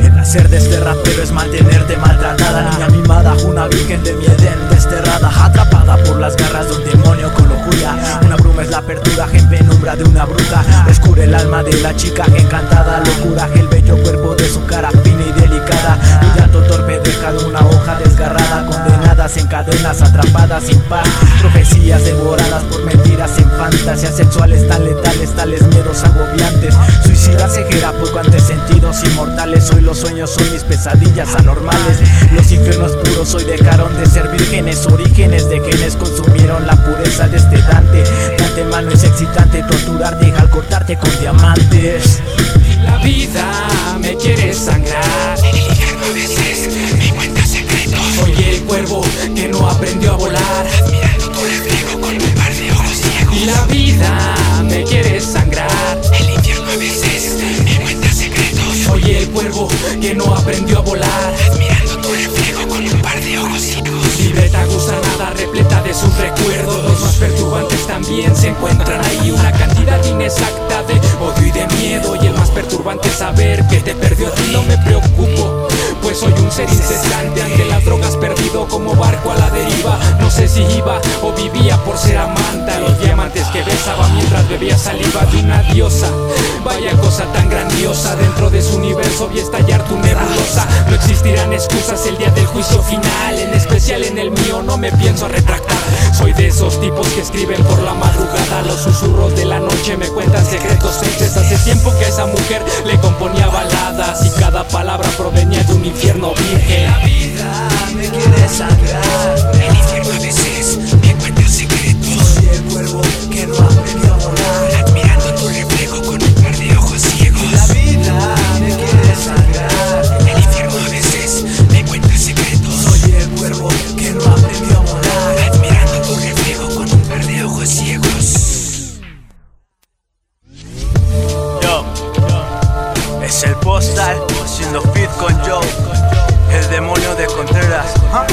El hacer de este rapero es mantenerte maltratada, niña mimada, una virgen de mi edén desterrada, atrapada por las garras de un demonio con locura. Una bruma es la apertura, en penumbra de una bruja, oscura el alma de la chica encantada, locura, el bello cuerpo de su cara fina y delicada, un llanto torpe deja de una hoja desgarrada, condenadas en cadenas, atrapadas sin paz, profecías devoradas por mentiras sin fantasías sexuales tan letales. Tales miedos agobiantes. Suicida cejera poco antes sentidos inmortales. Hoy los sueños son mis pesadillas anormales. Los infiernos puros hoy dejaron de ser vírgenes Orígenes de genes consumieron la pureza de este Dante. Dante mano es excitante torturarte al cortarte con diamantes. La vida me quiere sangrar. En el infierno a veces me cuenta secretos Soy el cuervo que no aprendió a volar. Admirando tu reflejo con un par de ojos ciegos. Y la vida aprendió a volar. Admirando tu reflejo con un par de ojos ciegos Libreta nada repleta de sus recuerdos. Los más perturbantes también se encuentran ahí. Una cantidad inexacta de odio y de miedo. Y el más perturbante es saber que te perdió a ti. No me preocupo, pues soy un ser incesante. Ante las drogas perdido como barco a la deriva. No sé si iba o vivía por ser amante saliva de una diosa. Vaya cosa tan grandiosa. Dentro de su universo vi estallar tu nebulosa. No existirán excusas el día del juicio final. En especial en el mío no me pienso retractar. Soy de esos tipos que escriben por la madrugada. Los susurros de la noche me cuentan secretos felices Hace tiempo que a esa mujer le componía baladas Y cada palabra provenía ciegos Yo, es el postal haciendo fit con Joe, el demonio de Contreras. ¿Ah?